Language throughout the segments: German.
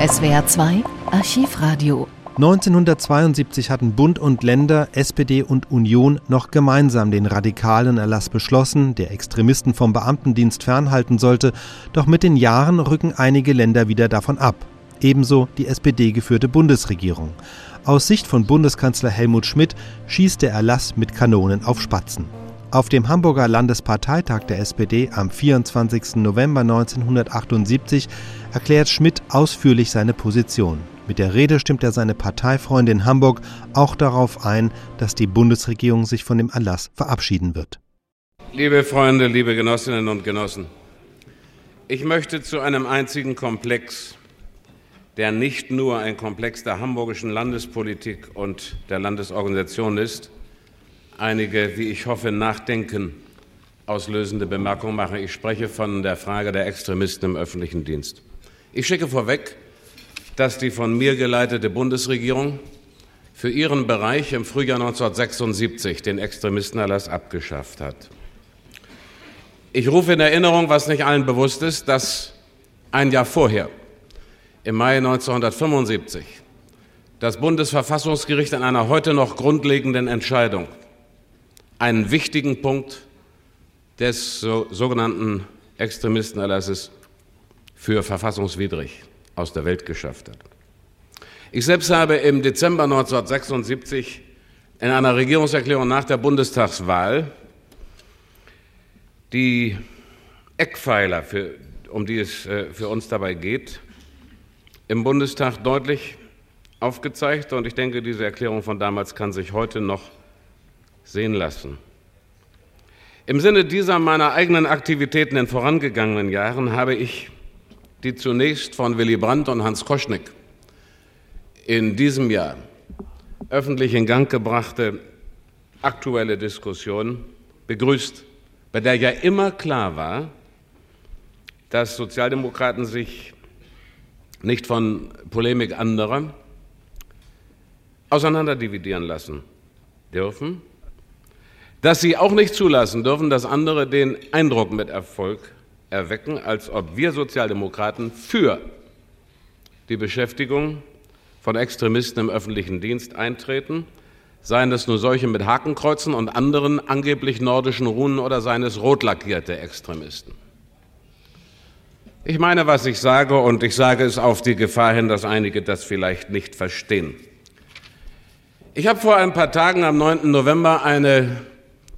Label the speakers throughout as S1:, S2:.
S1: SWR 2 Archivradio
S2: 1972 hatten Bund und Länder, SPD und Union noch gemeinsam den radikalen Erlass beschlossen, der Extremisten vom Beamtendienst fernhalten sollte, doch mit den Jahren rücken einige Länder wieder davon ab. Ebenso die SPD geführte Bundesregierung. Aus Sicht von Bundeskanzler Helmut Schmidt schießt der Erlass mit Kanonen auf Spatzen. Auf dem Hamburger Landesparteitag der SPD am 24. November 1978 erklärt Schmidt ausführlich seine Position. Mit der Rede stimmt er seine Parteifreunde in Hamburg auch darauf ein, dass die Bundesregierung sich von dem Erlass verabschieden wird.
S3: Liebe Freunde, liebe Genossinnen und Genossen, ich möchte zu einem einzigen Komplex, der nicht nur ein Komplex der hamburgischen Landespolitik und der Landesorganisation ist, einige, wie ich hoffe, Nachdenken auslösende Bemerkungen machen. Ich spreche von der Frage der Extremisten im öffentlichen Dienst. Ich schicke vorweg, dass die von mir geleitete Bundesregierung für ihren Bereich im Frühjahr 1976 den Extremistenerlass abgeschafft hat. Ich rufe in Erinnerung, was nicht allen bewusst ist, dass ein Jahr vorher, im Mai 1975, das Bundesverfassungsgericht in einer heute noch grundlegenden Entscheidung einen wichtigen Punkt des sogenannten Extremistenerlasses für verfassungswidrig aus der Welt geschafft hat. Ich selbst habe im Dezember 1976 in einer Regierungserklärung nach der Bundestagswahl die Eckpfeiler, für, um die es äh, für uns dabei geht, im Bundestag deutlich aufgezeigt. Und ich denke, diese Erklärung von damals kann sich heute noch sehen lassen. Im Sinne dieser meiner eigenen Aktivitäten in vorangegangenen Jahren habe ich die zunächst von Willy Brandt und Hans Koschnick in diesem Jahr öffentlich in Gang gebrachte aktuelle Diskussion begrüßt, bei der ja immer klar war, dass Sozialdemokraten sich nicht von Polemik anderer auseinanderdividieren lassen dürfen, dass sie auch nicht zulassen dürfen, dass andere den Eindruck mit Erfolg erwecken, als ob wir Sozialdemokraten für die Beschäftigung von Extremisten im öffentlichen Dienst eintreten, seien es nur solche mit Hakenkreuzen und anderen angeblich nordischen Runen oder seien es rot lackierte Extremisten. Ich meine, was ich sage, und ich sage es auf die Gefahr hin, dass einige das vielleicht nicht verstehen. Ich habe vor ein paar Tagen am 9. November eine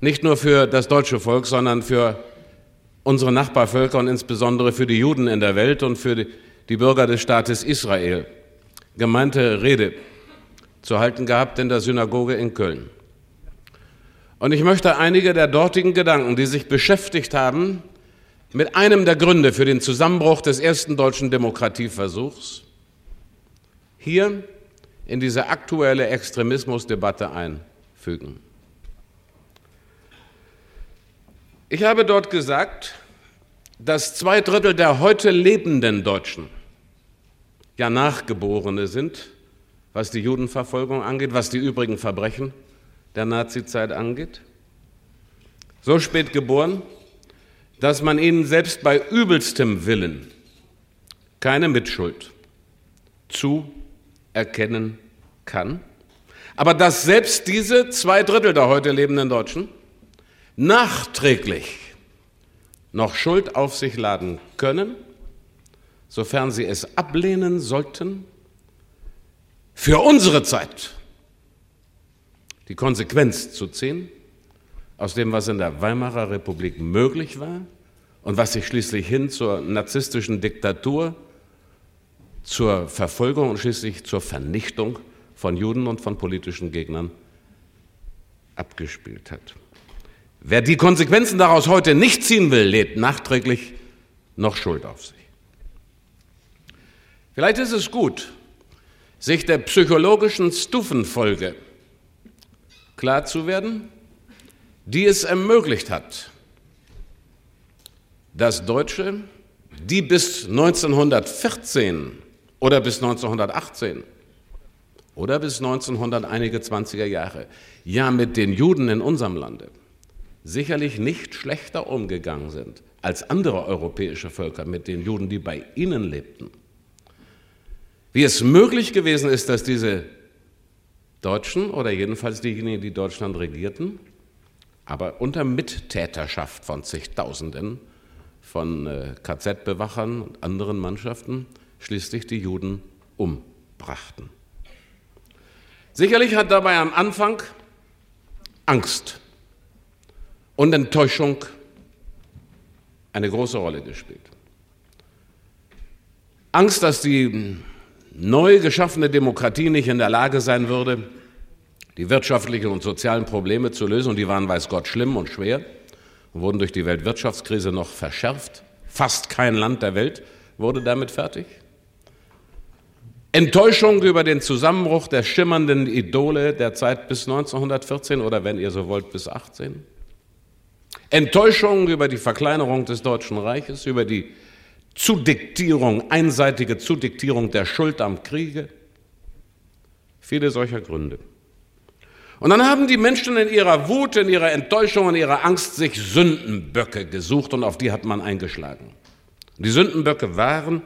S3: nicht nur für das deutsche Volk, sondern für unsere Nachbarvölker und insbesondere für die Juden in der Welt und für die Bürger des Staates Israel gemeinte Rede zu halten gehabt in der Synagoge in Köln. Und ich möchte einige der dortigen Gedanken, die sich beschäftigt haben mit einem der Gründe für den Zusammenbruch des ersten deutschen Demokratieversuchs, hier in diese aktuelle Extremismusdebatte einfügen. Ich habe dort gesagt, dass zwei Drittel der heute lebenden Deutschen ja Nachgeborene sind, was die Judenverfolgung angeht, was die übrigen Verbrechen der Nazizeit angeht. So spät geboren, dass man ihnen selbst bei übelstem Willen keine Mitschuld zuerkennen kann, aber dass selbst diese zwei Drittel der heute lebenden Deutschen nachträglich noch Schuld auf sich laden können, sofern sie es ablehnen sollten, für unsere Zeit die Konsequenz zu ziehen aus dem, was in der Weimarer Republik möglich war und was sich schließlich hin zur narzisstischen Diktatur, zur Verfolgung und schließlich zur Vernichtung von Juden und von politischen Gegnern abgespielt hat. Wer die Konsequenzen daraus heute nicht ziehen will, lädt nachträglich noch Schuld auf sich. Vielleicht ist es gut, sich der psychologischen Stufenfolge klar zu werden, die es ermöglicht hat, dass Deutsche, die bis 1914 oder bis 1918 oder bis 1900 einige 20er Jahre ja mit den Juden in unserem Lande sicherlich nicht schlechter umgegangen sind als andere europäische Völker mit den Juden, die bei ihnen lebten, wie es möglich gewesen ist, dass diese Deutschen oder jedenfalls diejenigen, die Deutschland regierten, aber unter Mittäterschaft von zigtausenden von äh, KZ-Bewachern und anderen Mannschaften schließlich die Juden umbrachten. Sicherlich hat dabei am Anfang Angst und Enttäuschung eine große Rolle gespielt. Angst, dass die neu geschaffene Demokratie nicht in der Lage sein würde, die wirtschaftlichen und sozialen Probleme zu lösen, und die waren, weiß Gott, schlimm und schwer und wurden durch die Weltwirtschaftskrise noch verschärft. Fast kein Land der Welt wurde damit fertig. Enttäuschung über den Zusammenbruch der schimmernden Idole der Zeit bis 1914 oder wenn ihr so wollt bis 18. Enttäuschung über die Verkleinerung des Deutschen Reiches, über die Zudiktierung, einseitige Zudiktierung der Schuld am Kriege. Viele solcher Gründe. Und dann haben die Menschen in ihrer Wut, in ihrer Enttäuschung, in ihrer Angst sich Sündenböcke gesucht und auf die hat man eingeschlagen. Die Sündenböcke waren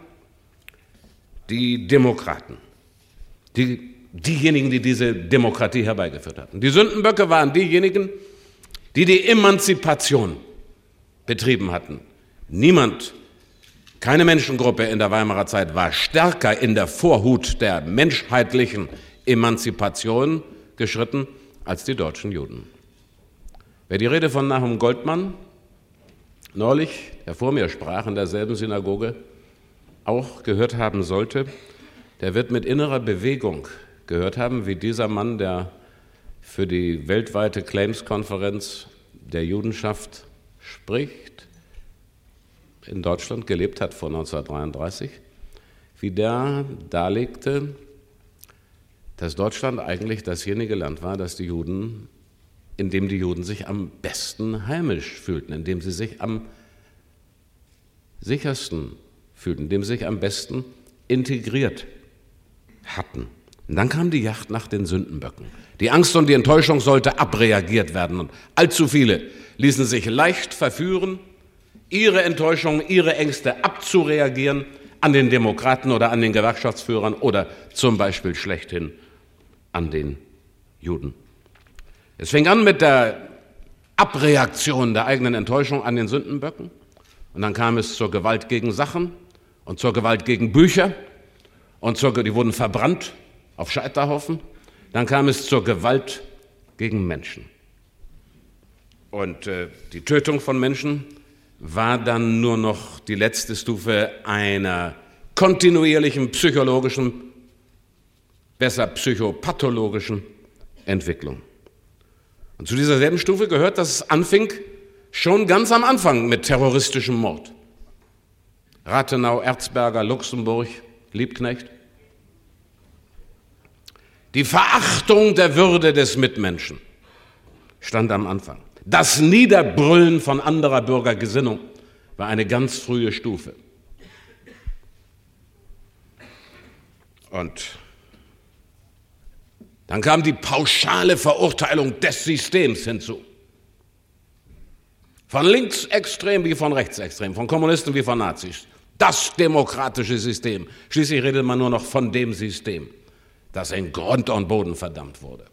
S3: die Demokraten, die, diejenigen, die diese Demokratie herbeigeführt hatten. Die Sündenböcke waren diejenigen, die die Emanzipation betrieben hatten. Niemand, keine Menschengruppe in der Weimarer Zeit war stärker in der Vorhut der menschheitlichen Emanzipation geschritten als die deutschen Juden. Wer die Rede von Nahum Goldmann neulich, der vor mir sprach in derselben Synagoge, auch gehört haben sollte, der wird mit innerer Bewegung gehört haben, wie dieser Mann, der für die weltweite Claims-Konferenz der Judenschaft spricht, in Deutschland gelebt hat vor 1933, wie der darlegte, dass Deutschland eigentlich dasjenige Land war, das die Juden, in dem die Juden sich am besten heimisch fühlten, in dem sie sich am sichersten fühlten, in dem sie sich am besten integriert hatten. Und dann kam die Yacht nach den Sündenböcken. Die Angst und die Enttäuschung sollte abreagiert werden. Und allzu viele ließen sich leicht verführen, ihre Enttäuschung, ihre Ängste abzureagieren an den Demokraten oder an den Gewerkschaftsführern oder zum Beispiel schlechthin an den Juden. Es fing an mit der Abreaktion der eigenen Enttäuschung an den Sündenböcken und dann kam es zur Gewalt gegen Sachen, und zur Gewalt gegen Bücher und zur, die wurden verbrannt auf Scheiterhaufen. Dann kam es zur Gewalt gegen Menschen. Und äh, die Tötung von Menschen war dann nur noch die letzte Stufe einer kontinuierlichen psychologischen, besser psychopathologischen Entwicklung. Und zu dieser selben Stufe gehört, dass es anfing schon ganz am Anfang mit terroristischem Mord. Rathenau, Erzberger, Luxemburg, Liebknecht. Die Verachtung der Würde des Mitmenschen stand am Anfang. Das Niederbrüllen von anderer Bürgergesinnung war eine ganz frühe Stufe. Und dann kam die pauschale Verurteilung des Systems hinzu. Von linksextrem wie von rechtsextrem, von Kommunisten wie von Nazis das demokratische System. Schließlich redet man nur noch von dem System, das in Grund und Boden verdammt wurde.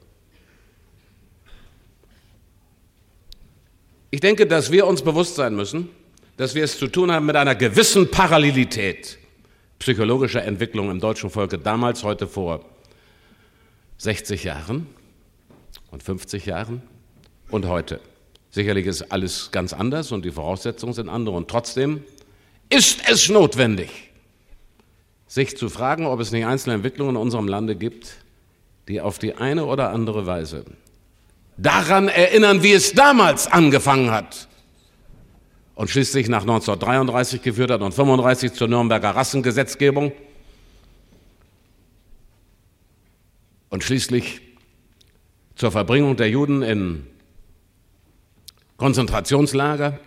S3: Ich denke, dass wir uns bewusst sein müssen, dass wir es zu tun haben mit einer gewissen Parallelität psychologischer Entwicklung im deutschen Volke damals, heute vor 60 Jahren und 50 Jahren und heute. Sicherlich ist alles ganz anders und die Voraussetzungen sind andere und trotzdem ist es notwendig, sich zu fragen, ob es nicht einzelne Entwicklungen in unserem Lande gibt, die auf die eine oder andere Weise daran erinnern, wie es damals angefangen hat und schließlich nach 1933 geführt hat und 1935 zur Nürnberger Rassengesetzgebung und schließlich zur Verbringung der Juden in Konzentrationslager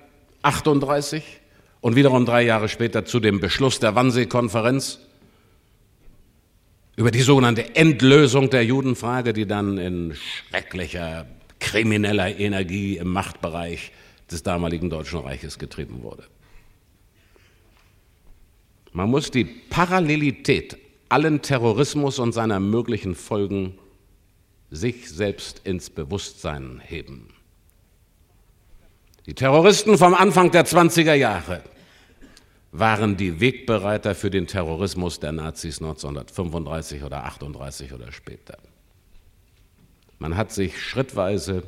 S3: 38 und wiederum drei Jahre später zu dem Beschluss der Wannsee-Konferenz über die sogenannte Endlösung der Judenfrage, die dann in schrecklicher krimineller Energie im Machtbereich des damaligen Deutschen Reiches getrieben wurde. Man muss die Parallelität allen Terrorismus und seiner möglichen Folgen sich selbst ins Bewusstsein heben. Die Terroristen vom Anfang der 20er Jahre waren die Wegbereiter für den Terrorismus der Nazis 1935 oder 38 oder später. Man hat sich schrittweise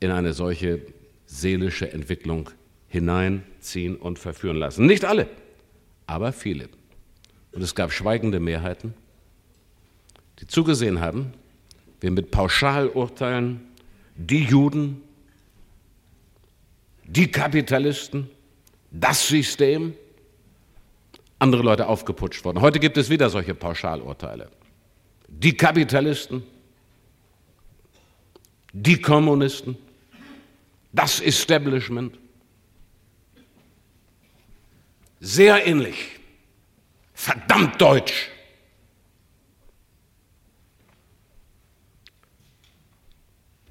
S3: in eine solche seelische Entwicklung hineinziehen und verführen lassen. Nicht alle, aber viele. Und es gab schweigende Mehrheiten, die zugesehen haben, wir mit Pauschalurteilen die Juden, die Kapitalisten, das System, andere Leute aufgeputscht worden. Heute gibt es wieder solche Pauschalurteile. Die Kapitalisten, die Kommunisten, das Establishment. Sehr ähnlich. Verdammt deutsch.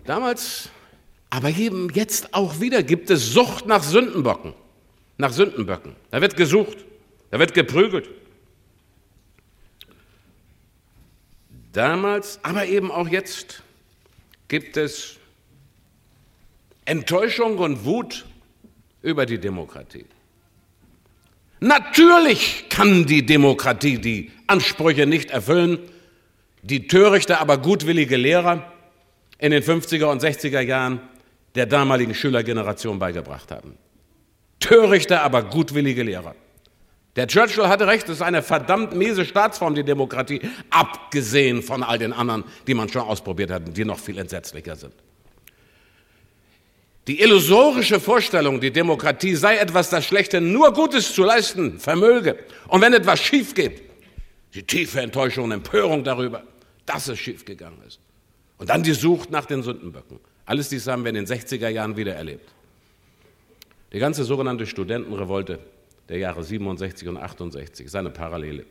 S3: Damals, aber eben jetzt auch wieder gibt es Sucht nach Sündenbocken, nach Sündenböcken. Da wird gesucht, da wird geprügelt. Damals, aber eben auch jetzt gibt es Enttäuschung und Wut über die Demokratie. Natürlich kann die Demokratie die Ansprüche nicht erfüllen, die törichte, aber gutwillige Lehrer in den 50er und 60er Jahren der damaligen Schülergeneration beigebracht haben. Törichte, aber gutwillige Lehrer. Der Churchill hatte recht, es ist eine verdammt miese Staatsform, die Demokratie, abgesehen von all den anderen, die man schon ausprobiert hat, die noch viel entsetzlicher sind. Die illusorische Vorstellung, die Demokratie sei etwas, das Schlechte nur Gutes zu leisten vermöge. Und wenn etwas schief geht, die tiefe Enttäuschung und Empörung darüber, dass es schiefgegangen ist. Und dann die Sucht nach den Sündenböcken. Alles dies haben wir in den 60er Jahren wieder erlebt. Die ganze sogenannte Studentenrevolte der Jahre 67 und 68 ist eine Parallele.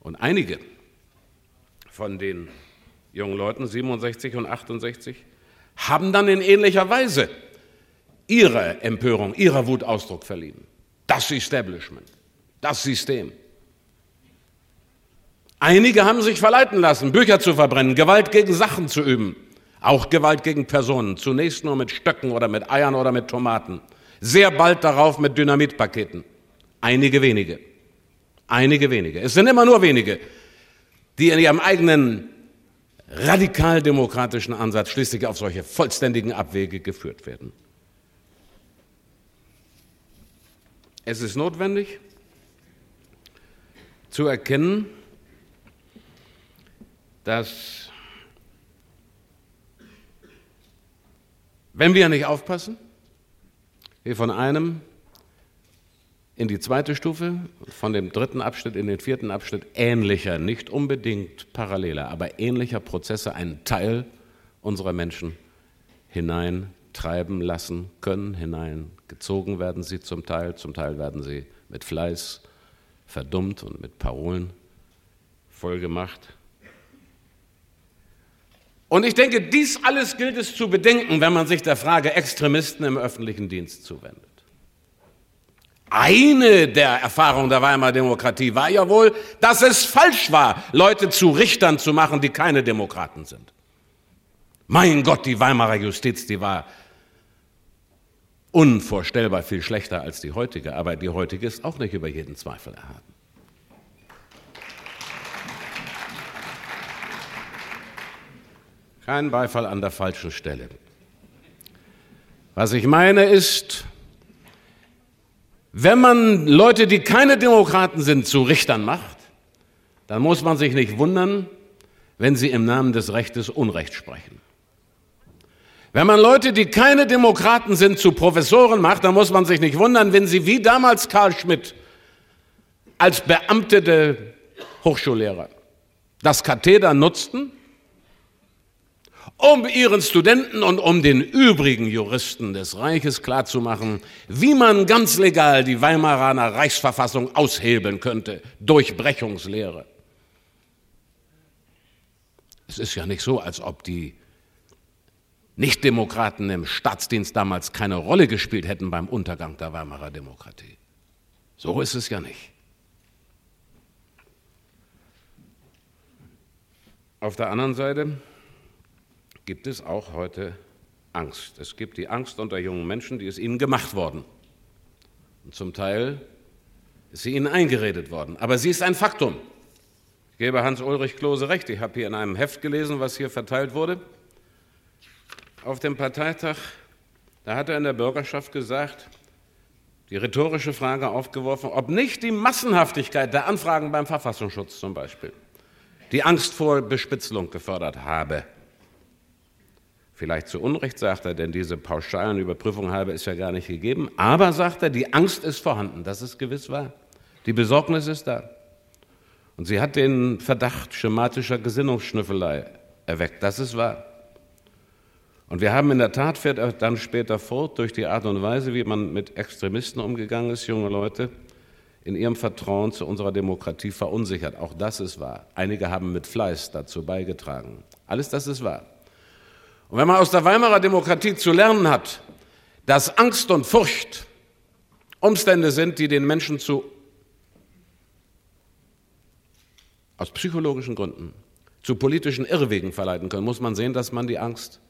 S3: Und einige von den jungen Leuten, 67 und 68, haben dann in ähnlicher Weise ihrer Empörung, ihrer Wut Ausdruck verliehen. Das Establishment, das System. Einige haben sich verleiten lassen, Bücher zu verbrennen, Gewalt gegen Sachen zu üben, auch Gewalt gegen Personen, zunächst nur mit Stöcken oder mit Eiern oder mit Tomaten, sehr bald darauf mit Dynamitpaketen. Einige wenige, einige wenige. Es sind immer nur wenige, die in ihrem eigenen radikal-demokratischen Ansatz schließlich auf solche vollständigen Abwege geführt werden. Es ist notwendig zu erkennen, dass wenn wir nicht aufpassen, wir von einem in die zweite Stufe, von dem dritten Abschnitt in den vierten Abschnitt ähnlicher, nicht unbedingt paralleler, aber ähnlicher Prozesse einen Teil unserer Menschen hineintreiben lassen können, hineingezogen werden sie zum Teil, zum Teil werden sie mit Fleiß verdummt und mit Parolen vollgemacht. Und ich denke, dies alles gilt es zu bedenken, wenn man sich der Frage Extremisten im öffentlichen Dienst zuwendet. Eine der Erfahrungen der Weimarer Demokratie war ja wohl, dass es falsch war, Leute zu Richtern zu machen, die keine Demokraten sind. Mein Gott, die Weimarer Justiz, die war unvorstellbar viel schlechter als die heutige, aber die heutige ist auch nicht über jeden Zweifel erhaben. Kein Beifall an der falschen Stelle. Was ich meine ist, wenn man Leute, die keine Demokraten sind, zu Richtern macht, dann muss man sich nicht wundern, wenn sie im Namen des Rechtes Unrecht sprechen. Wenn man Leute, die keine Demokraten sind, zu Professoren macht, dann muss man sich nicht wundern, wenn sie wie damals Karl Schmidt als beamtete Hochschullehrer das Katheder nutzten, um ihren Studenten und um den übrigen Juristen des Reiches klarzumachen, wie man ganz legal die Weimaraner Reichsverfassung aushebeln könnte, durch Brechungslehre. Es ist ja nicht so, als ob die Nichtdemokraten im Staatsdienst damals keine Rolle gespielt hätten beim Untergang der Weimarer Demokratie. So ist es ja nicht. Auf der anderen Seite gibt es auch heute Angst. Es gibt die Angst unter jungen Menschen, die ist ihnen gemacht worden. Und zum Teil ist sie ihnen eingeredet worden. Aber sie ist ein Faktum. Ich gebe Hans-Ulrich Klose recht. Ich habe hier in einem Heft gelesen, was hier verteilt wurde. Auf dem Parteitag, da hat er in der Bürgerschaft gesagt, die rhetorische Frage aufgeworfen, ob nicht die Massenhaftigkeit der Anfragen beim Verfassungsschutz zum Beispiel die Angst vor Bespitzelung gefördert habe. Vielleicht zu Unrecht, sagt er, denn diese pauschalen Überprüfungen habe es ja gar nicht gegeben. Aber, sagt er, die Angst ist vorhanden, das ist gewiss wahr. Die Besorgnis ist da. Und sie hat den Verdacht schematischer Gesinnungsschnüffelei erweckt, das ist wahr. Und wir haben in der Tat, fährt er dann später fort, durch die Art und Weise, wie man mit Extremisten umgegangen ist, junge Leute, in ihrem Vertrauen zu unserer Demokratie verunsichert. Auch das ist wahr. Einige haben mit Fleiß dazu beigetragen. Alles das ist wahr. Und wenn man aus der Weimarer Demokratie zu lernen hat, dass Angst und Furcht Umstände sind, die den Menschen zu, aus psychologischen Gründen, zu politischen Irrwegen verleiten können, muss man sehen, dass man die Angst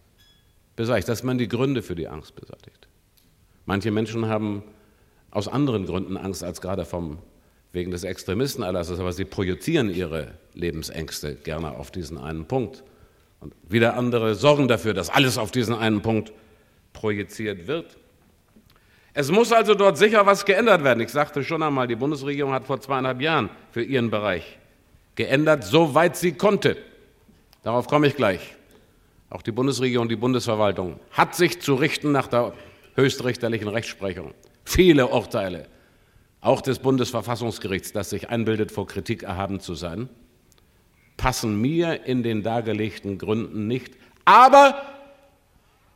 S3: beseitigt, dass man die Gründe für die Angst beseitigt. Manche Menschen haben aus anderen Gründen Angst als gerade vom, wegen des Extremistenerlasses, aber sie projizieren ihre Lebensängste gerne auf diesen einen Punkt. Und wieder andere sorgen dafür, dass alles auf diesen einen Punkt projiziert wird. Es muss also dort sicher was geändert werden. Ich sagte schon einmal, die Bundesregierung hat vor zweieinhalb Jahren für ihren Bereich geändert, soweit sie konnte. Darauf komme ich gleich. Auch die Bundesregierung, die Bundesverwaltung hat sich zu richten nach der höchstrichterlichen Rechtsprechung. Viele Urteile, auch des Bundesverfassungsgerichts, das sich einbildet, vor Kritik erhaben zu sein, passen mir in den dargelegten Gründen nicht. Aber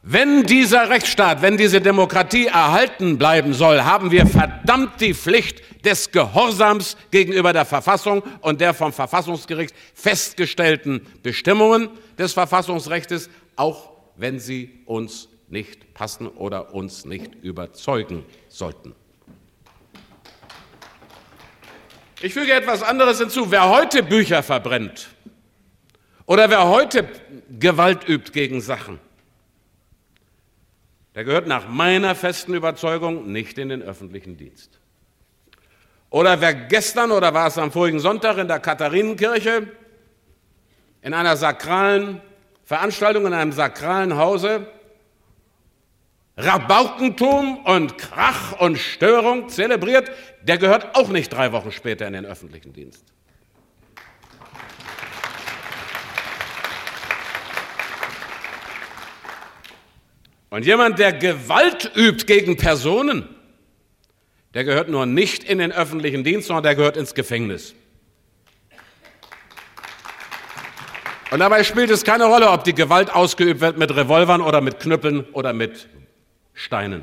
S3: wenn dieser Rechtsstaat, wenn diese Demokratie erhalten bleiben soll, haben wir verdammt die Pflicht des Gehorsams gegenüber der Verfassung und der vom Verfassungsgericht festgestellten Bestimmungen des Verfassungsrechts, auch wenn sie uns nicht passen oder uns nicht überzeugen sollten. Ich füge etwas anderes hinzu. Wer heute Bücher verbrennt, oder wer heute Gewalt übt gegen Sachen, der gehört nach meiner festen Überzeugung nicht in den öffentlichen Dienst. Oder wer gestern oder war es am vorigen Sonntag in der Katharinenkirche in einer sakralen Veranstaltung, in einem sakralen Hause Rabaukentum und Krach und Störung zelebriert, der gehört auch nicht drei Wochen später in den öffentlichen Dienst. Und jemand, der Gewalt übt gegen Personen, der gehört nur nicht in den öffentlichen Dienst, sondern der gehört ins Gefängnis. Und dabei spielt es keine Rolle, ob die Gewalt ausgeübt wird mit Revolvern oder mit Knüppeln oder mit Steinen.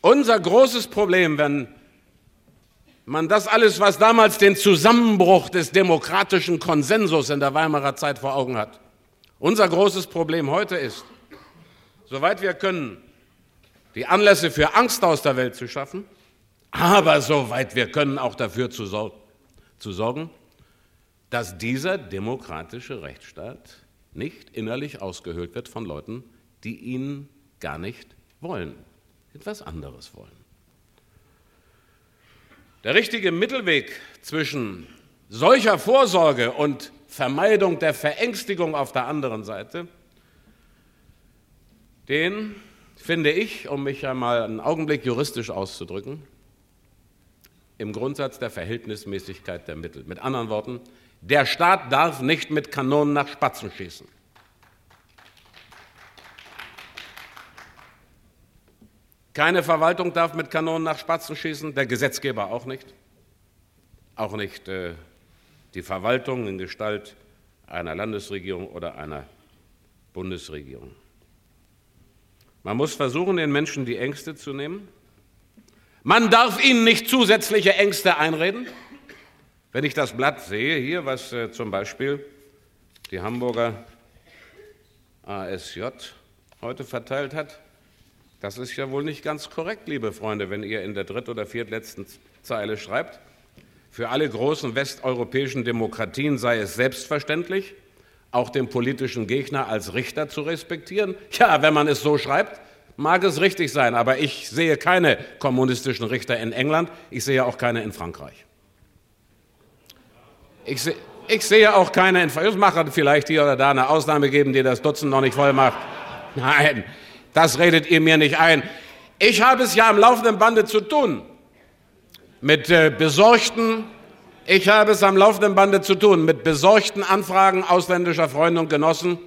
S3: Unser großes Problem, wenn man das alles, was damals den Zusammenbruch des demokratischen Konsensus in der Weimarer Zeit vor Augen hat. Unser großes Problem heute ist, soweit wir können, die Anlässe für Angst aus der Welt zu schaffen, aber soweit wir können auch dafür zu, sor zu sorgen, dass dieser demokratische Rechtsstaat nicht innerlich ausgehöhlt wird von Leuten, die ihn gar nicht wollen, etwas anderes wollen. Der richtige Mittelweg zwischen solcher Vorsorge und Vermeidung der Verängstigung auf der anderen Seite, den finde ich, um mich einmal einen Augenblick juristisch auszudrücken, im Grundsatz der Verhältnismäßigkeit der Mittel. Mit anderen Worten, der Staat darf nicht mit Kanonen nach Spatzen schießen. Keine Verwaltung darf mit Kanonen nach Spatzen schießen, der Gesetzgeber auch nicht. Auch nicht äh, die Verwaltung in Gestalt einer Landesregierung oder einer Bundesregierung. Man muss versuchen, den Menschen die Ängste zu nehmen. Man darf ihnen nicht zusätzliche Ängste einreden. Wenn ich das Blatt sehe, hier, was äh, zum Beispiel die Hamburger ASJ heute verteilt hat, Das ist ja wohl nicht ganz korrekt, liebe Freunde, wenn ihr in der dritt- oder viertletzten Zeile schreibt, für alle großen westeuropäischen Demokratien sei es selbstverständlich, auch den politischen Gegner als Richter zu respektieren. Ja, wenn man es so schreibt, mag es richtig sein, aber ich sehe keine kommunistischen Richter in England, ich sehe auch keine in Frankreich. Ich, seh, ich sehe auch keine in Frankreich. Es mag vielleicht hier oder da eine Ausnahme geben, die das Dutzend noch nicht voll macht. Nein, das redet ihr mir nicht ein. Ich habe es ja am laufenden Bande zu tun mit äh, besorgten, ich habe es am laufenden Bande zu tun mit besorgten Anfragen ausländischer Freunde und Genossen.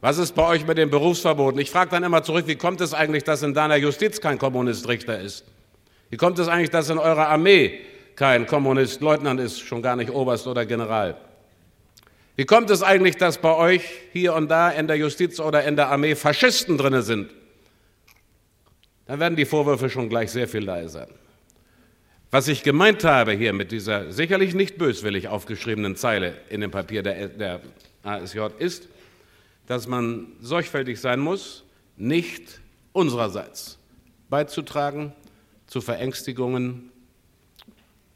S3: Was ist bei euch mit den Berufsverboten? Ich frage dann immer zurück, wie kommt es eigentlich, dass in deiner Justiz kein Kommunist Richter ist? Wie kommt es eigentlich, dass in eurer Armee kein Kommunist Leutnant ist, schon gar nicht Oberst oder General? Wie kommt es eigentlich, dass bei euch hier und da in der Justiz oder in der Armee Faschisten drin sind? Dann werden die Vorwürfe schon gleich sehr viel leiser. Was ich gemeint habe hier mit dieser sicherlich nicht böswillig aufgeschriebenen Zeile in dem Papier der, der ASJ ist, dass man sorgfältig sein muss, nicht unsererseits beizutragen zu Verängstigungen,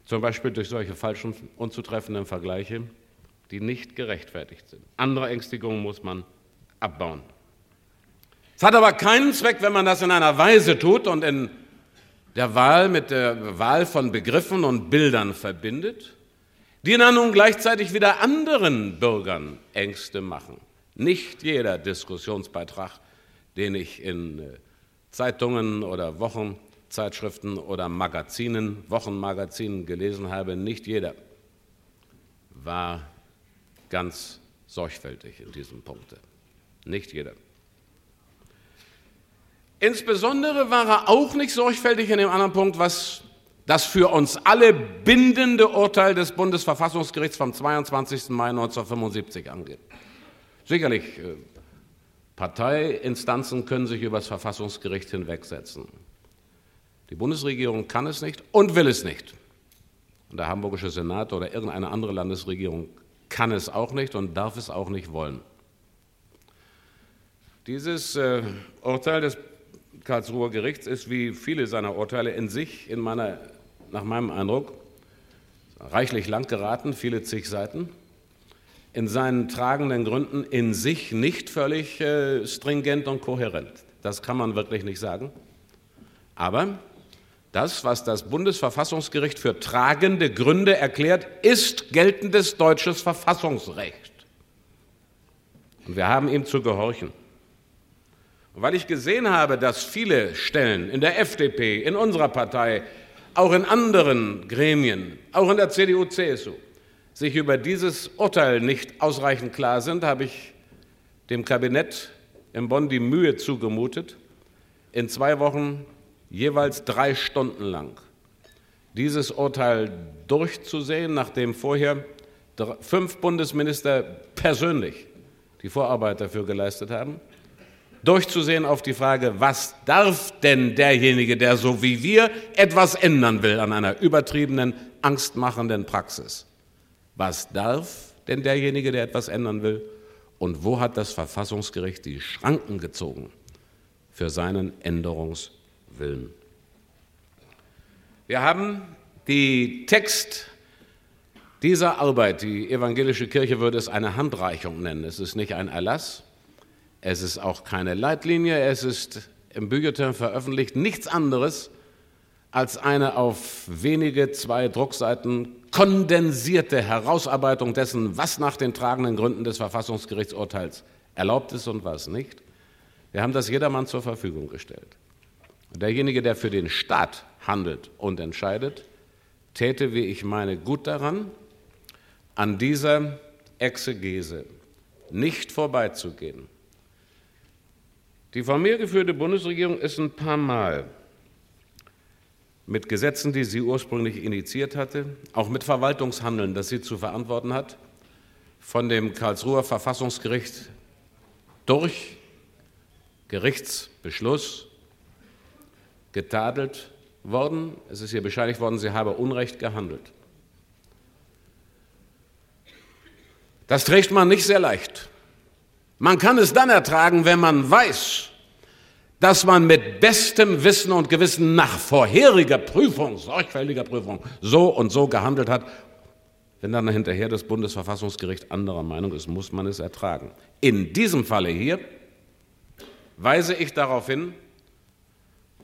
S3: zum Beispiel durch solche falschen, unzutreffenden Vergleiche, die nicht gerechtfertigt sind. Andere Ängstigungen muss man abbauen. Es hat aber keinen Zweck, wenn man das in einer Weise tut und in der Wahl mit der Wahl von Begriffen und Bildern verbindet, die dann nun gleichzeitig wieder anderen Bürgern Ängste machen. Nicht jeder Diskussionsbeitrag, den ich in äh, Zeitungen oder Wochenzeitschriften oder Magazinen, Wochenmagazinen gelesen habe, nicht jeder war ganz sorgfältig in diesem Punkt. Nicht jeder. Insbesondere war er auch nicht sorgfältig in dem anderen Punkt, was das für uns alle bindende Urteil des Bundesverfassungsgerichts vom 22. Mai 1975 angeht. Sicherlich, äh, Parteiinstanzen können sich über das Verfassungsgericht hinwegsetzen. Die Bundesregierung kann es nicht und will es nicht. Und der Hamburgische Senat oder irgendeine andere Landesregierung kann es auch nicht und darf es auch nicht wollen. Dieses äh, Urteil des Karlsruher Gerichts ist wie viele seiner Urteile in sich, in meiner, nach meinem Eindruck, reichlich lang geraten, viele zig Seiten, in seinen tragenden Gründen in sich nicht völlig äh, stringent und kohärent. Das kann man wirklich nicht sagen. Aber das, was das Bundesverfassungsgericht für tragende Gründe erklärt, ist geltendes deutsches Verfassungsrecht. Und wir haben ihm zu gehorchen. Und weil ich gesehen habe, dass viele Stellen in der FDP, in unserer Partei, auch in anderen Gremien, auch in der CDU, CSU, sich über dieses Urteil nicht ausreichend klar sind, habe ich dem Kabinett in Bonn die Mühe zugemutet, in zwei Wochen jeweils drei Stunden lang dieses Urteil durchzusehen, nachdem vorher fünf Bundesminister persönlich die Vorarbeit dafür geleistet haben durchzusehen auf die Frage, was darf denn derjenige, der so wie wir etwas ändern will an einer übertriebenen, angstmachenden Praxis? Was darf denn derjenige, der etwas ändern will? Und wo hat das Verfassungsgericht die Schranken gezogen für seinen Änderungswillen? Wir haben die Text dieser Arbeit, die evangelische Kirche würde es eine Handreichung nennen. Es ist nicht ein Erlass, es ist auch keine Leitlinie, es ist im Bücherturm veröffentlicht nichts anderes als eine auf wenige zwei Druckseiten kondensierte Herausarbeitung dessen, was nach den tragenden Gründen des Verfassungsgerichtsurteils erlaubt ist und was nicht. Wir haben das jedermann zur Verfügung gestellt. derjenige, der für den Staat handelt und entscheidet, täte, wie ich meine, gut daran, an dieser Exegese nicht vorbeizugehen die von mir geführte Bundesregierung ist ein paar Mal mit Gesetzen, die sie ursprünglich initiiert hatte, auch mit Verwaltungshandeln, das sie zu verantworten hat, von dem Karlsruher Verfassungsgericht durch Gerichtsbeschluss getadelt worden. Es ist ihr bescheinigt worden, sie habe Unrecht gehandelt. Das trägt man nicht sehr leicht. Man kann es dann ertragen, wenn man weiß, dass man mit bestem Wissen und Gewissen nach vorheriger Prüfung, sorgfältiger Prüfung, so und so gehandelt hat. Wenn dann hinterher das Bundesverfassungsgericht anderer Meinung ist, muss man es ertragen. In diesem Falle hier weise ich darauf hin,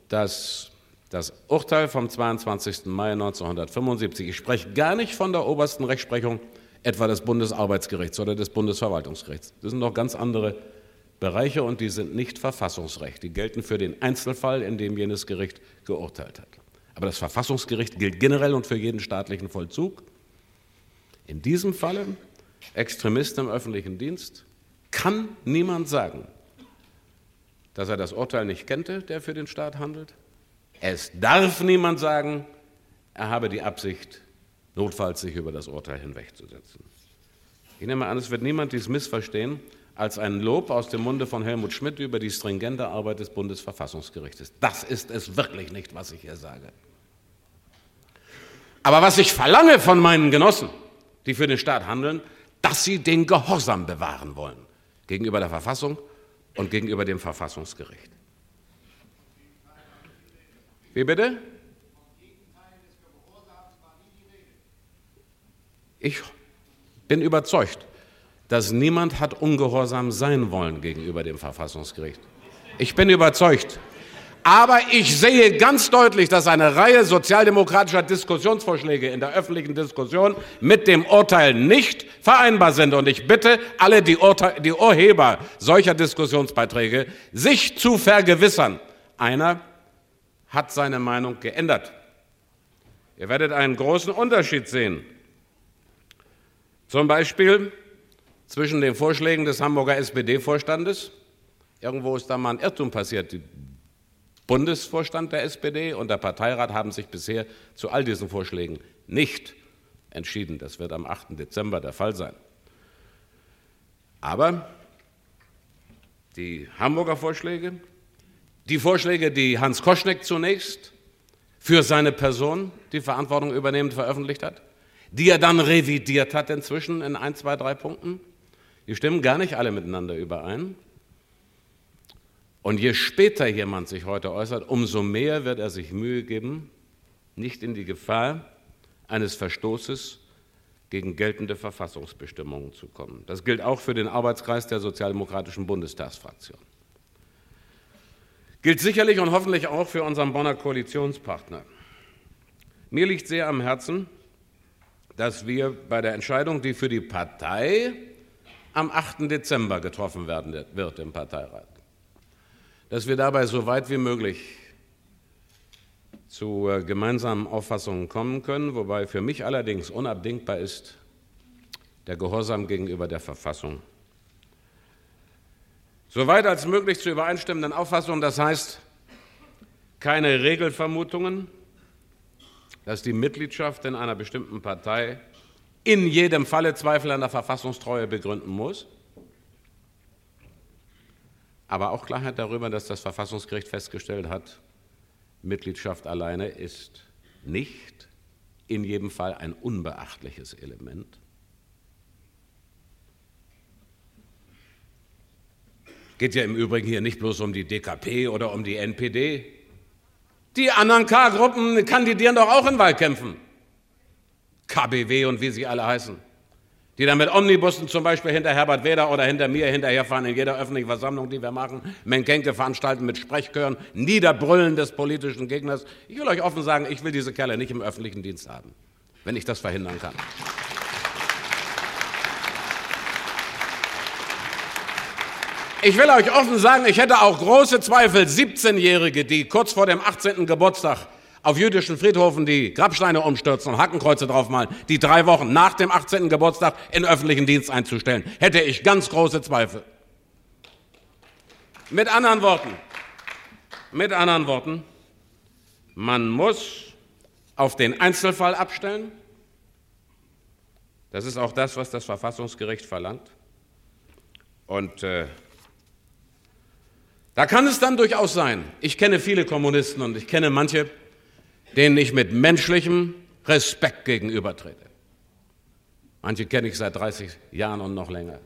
S3: dass das Urteil vom 22. Mai 1975, ich spreche gar nicht von der obersten Rechtsprechung etwa des Bundesarbeitsgerichts oder des Bundesverwaltungsgerichts. Das sind noch ganz andere Bereiche und die sind nicht Verfassungsrecht. Die gelten für den Einzelfall, in dem jenes Gericht geurteilt hat. Aber das Verfassungsgericht gilt generell und für jeden staatlichen Vollzug. In diesem Falle, Extremist im öffentlichen Dienst, kann niemand sagen, dass er das Urteil nicht kennte, der für den Staat handelt. Es darf niemand sagen, er habe die Absicht, notfalls sich über das Urteil hinwegzusetzen. Ich nehme an, es wird niemand dies missverstehen, als ein Lob aus dem Munde von Helmut Schmidt über die stringente Arbeit des Bundesverfassungsgerichtes. Das ist es wirklich nicht, was ich hier sage. Aber was ich verlange von meinen Genossen, die für den Staat handeln, dass sie den Gehorsam bewahren wollen gegenüber der Verfassung und gegenüber dem Verfassungsgericht. Wie bitte? Ich bin überzeugt, dass niemand hat ungehorsam sein wollen gegenüber dem Verfassungsgericht. Ich bin überzeugt. Aber ich sehe ganz deutlich, dass eine Reihe sozialdemokratischer Diskussionsvorschläge in der öffentlichen Diskussion mit dem Urteil nicht vereinbar sind. Und ich bitte alle die, Urte die Urheber solcher Diskussionsbeiträge, sich zu vergewissern. Einer hat seine Meinung geändert. Ihr werdet einen großen Unterschied sehen. Zum Beispiel zwischen den Vorschlägen des Hamburger SPD-Vorstandes. Irgendwo ist da mal ein Irrtum passiert. Der Bundesvorstand der SPD und der Parteirat haben sich bisher zu all diesen Vorschlägen nicht entschieden. Das wird am 8. Dezember der Fall sein. Aber die Hamburger Vorschläge, die Vorschläge, die Hans Koschneck zunächst für seine Person die Verantwortung übernehmend veröffentlicht hat, die er dann revidiert hat inzwischen in ein, zwei, drei Punkten, die stimmen gar nicht alle miteinander überein. Und je später jemand sich heute äußert, umso mehr wird er sich Mühe geben, nicht in die Gefahr eines Verstoßes gegen geltende Verfassungsbestimmungen zu kommen. Das gilt auch für den Arbeitskreis der Sozialdemokratischen Bundestagsfraktion. Gilt sicherlich und hoffentlich auch für unseren Bonner Koalitionspartner. Mir liegt sehr am Herzen, dass wir bei der Entscheidung, die für die Partei am 8. Dezember getroffen werden wird im Parteirat. Dass wir dabei so weit wie möglich zu äh, gemeinsamen Auffassungen kommen können, wobei für mich allerdings unabdingbar ist der Gehorsam gegenüber der Verfassung. So weit als möglich zu übereinstimmenden Auffassungen, das heißt keine Regelvermutungen, dass die Mitgliedschaft in einer bestimmten Partei in jedem Falle Zweifel an der Verfassungstreue begründen muss. Aber auch Klarheit darüber, dass das Verfassungsgericht festgestellt hat, Mitgliedschaft alleine ist nicht in jedem Fall ein unbeachtliches Element. Geht ja im Übrigen hier nicht bloß um die DKP oder um die NPD. Die anderen K-Gruppen kandidieren doch auch in Wahlkämpfen. KBW und wie sie alle heißen, die dann mit Omnibussen zum Beispiel hinter Herbert Weder oder hinter mir hinterherfahren in jeder öffentlichen Versammlung, die wir machen, Menkenke veranstalten mit Sprechchören, Niederbrüllen des politischen Gegners. Ich will euch offen sagen, ich will diese Kerle nicht im öffentlichen Dienst haben, wenn ich das verhindern kann. Ich will euch offen sagen, ich hätte auch große Zweifel, 17-Jährige, die kurz vor dem 18. Geburtstag auf jüdischen Friedhofen die Grabsteine umstürzen und Hakenkreuze draufmalen, die drei Wochen nach dem 18. Geburtstag in öffentlichen Dienst einzustellen, hätte ich ganz große Zweifel. Mit anderen Worten, mit anderen Worten, man muss auf den Einzelfall abstellen. Das ist auch das, was das Verfassungsgericht verlangt. Und äh, da kann es dann durchaus sein, ich kenne viele Kommunisten und ich kenne manche, denen ich mit menschlichem Respekt gegenübertrete. Manche kenne ich seit 30 Jahren und noch länger.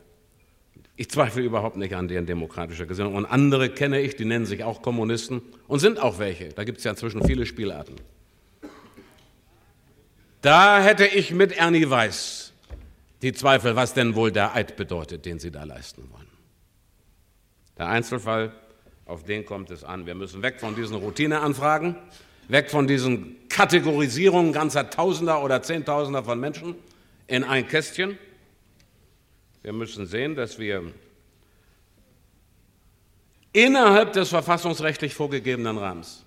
S3: Ich zweifle überhaupt nicht an deren demokratischer Gesinnung. Und andere kenne ich, die nennen sich auch Kommunisten und sind auch welche. Da gibt es ja inzwischen viele Spielarten. Da hätte ich mit Ernie Weiß die Zweifel, was denn wohl der Eid bedeutet, den Sie da leisten wollen. Der Einzelfall, auf den kommt es an. Wir müssen weg von diesen Routineanfragen, weg von diesen Kategorisierungen ganzer Tausender oder Zehntausender von Menschen in ein Kästchen. Wir müssen sehen, dass wir innerhalb des verfassungsrechtlich vorgegebenen Rahmens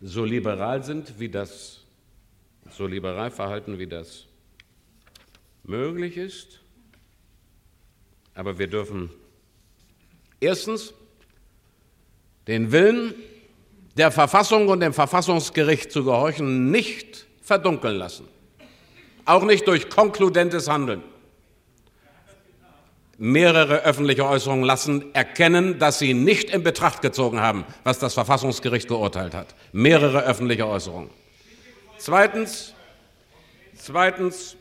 S3: so liberal sind, wie das so liberal verhalten, wie das möglich ist. Aber wir dürfen erstens den Willen der Verfassung und dem Verfassungsgericht zu gehorchen nicht verdunkeln lassen. Auch nicht durch konkludentes Handeln. Mehrere öffentliche Äußerungen lassen erkennen, dass sie nicht in Betracht gezogen haben, was das Verfassungsgericht geurteilt hat. Mehrere öffentliche Äußerungen. Zweitens, zweitens,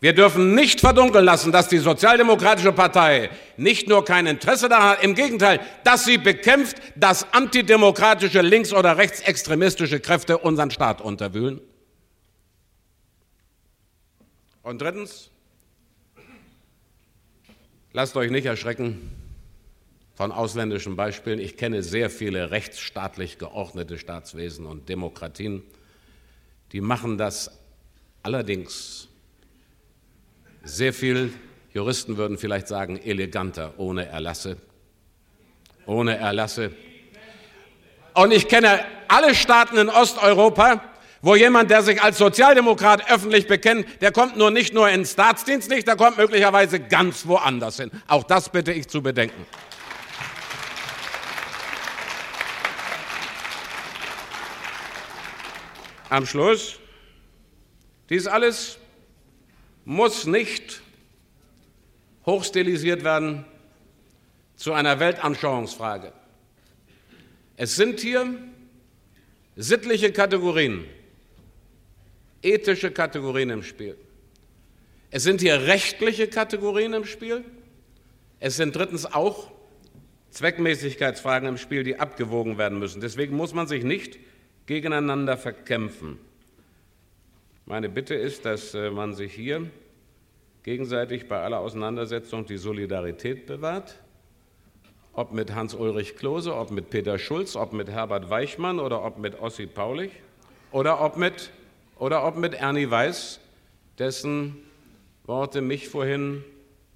S3: wir dürfen nicht verdunkeln lassen, dass die Sozialdemokratische Partei nicht nur kein Interesse daran hat, im Gegenteil, dass sie bekämpft, dass antidemokratische links- oder rechtsextremistische Kräfte unseren Staat unterwühlen. Und drittens, lasst euch nicht erschrecken von ausländischen Beispielen. Ich kenne sehr viele rechtsstaatlich geordnete Staatswesen und Demokratien die machen das allerdings sehr viel, Juristen würden vielleicht sagen, eleganter, ohne Erlasse. Ohne Erlasse. Und ich kenne alle Staaten in Osteuropa, wo jemand, der sich als Sozialdemokrat öffentlich bekennt, der kommt nur nicht nur in Staatsdienst nicht, der kommt möglicherweise ganz woanders hin. Auch das bitte ich zu bedenken. Am Schluss, dies alles muss nicht hochstilisiert werden zu einer Weltanschauungsfrage. Es sind hier sittliche Kategorien, ethische Kategorien im Spiel. Es sind hier rechtliche Kategorien im Spiel. Es sind drittens auch Zweckmäßigkeitsfragen im Spiel, die abgewogen werden müssen. Deswegen muss man sich nicht gegeneinander verkämpfen. Meine Bitte ist, dass äh, man sich hier gegenseitig bei aller Auseinandersetzung die Solidarität bewahrt, ob mit Hans-Ulrich Klose, ob mit Peter Schulz, ob mit Herbert Weichmann oder ob mit Ossi Paulich oder ob mit, oder ob mit Ernie Weiß, dessen Worte mich vorhin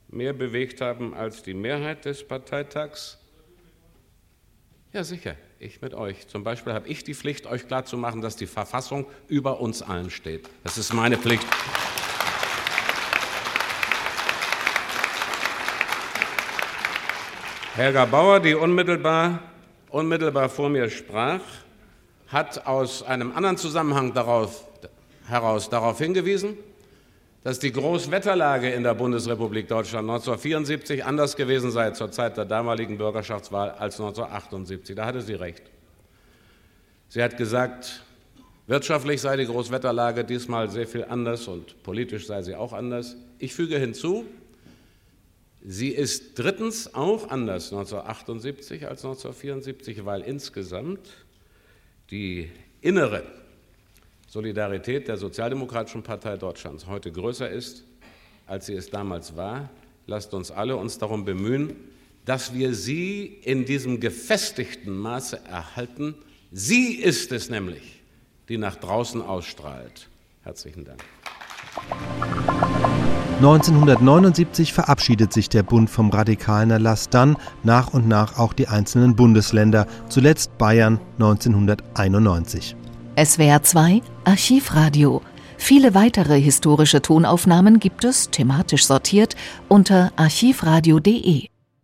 S3: mehr bewegt haben als die Mehrheit des Parteitags. Ja, sicher ich mit euch. Zum Beispiel habe ich die Pflicht, euch klarzumachen, dass die Verfassung über uns allen steht. Das ist meine Pflicht. Helga Bauer, die unmittelbar, unmittelbar vor mir sprach, hat aus einem anderen Zusammenhang darauf, heraus darauf hingewiesen, dass die Großwetterlage in der Bundesrepublik Deutschland 1974 anders gewesen sei zur Zeit der damaligen Bürgerschaftswahl als 1978. Da hatte sie recht. Sie hat gesagt, wirtschaftlich sei die Großwetterlage diesmal sehr viel anders und politisch sei sie auch anders. Ich füge hinzu, sie ist drittens auch anders 1978 als 1974, weil insgesamt die innere Solidarität der Sozialdemokratischen Partei Deutschlands heute größer ist, als sie es damals war. Lasst uns alle uns darum bemühen, dass wir sie in diesem gefestigten Maße erhalten. Sie ist es nämlich, die nach draußen ausstrahlt. Herzlichen Dank.
S2: 1979 verabschiedet sich der Bund vom radikalen Erlass, dann nach und nach auch die einzelnen Bundesländer, zuletzt Bayern 1991.
S1: SWR 2 Archivradio. Viele weitere historische Tonaufnahmen gibt es, thematisch sortiert, unter archivradio.de.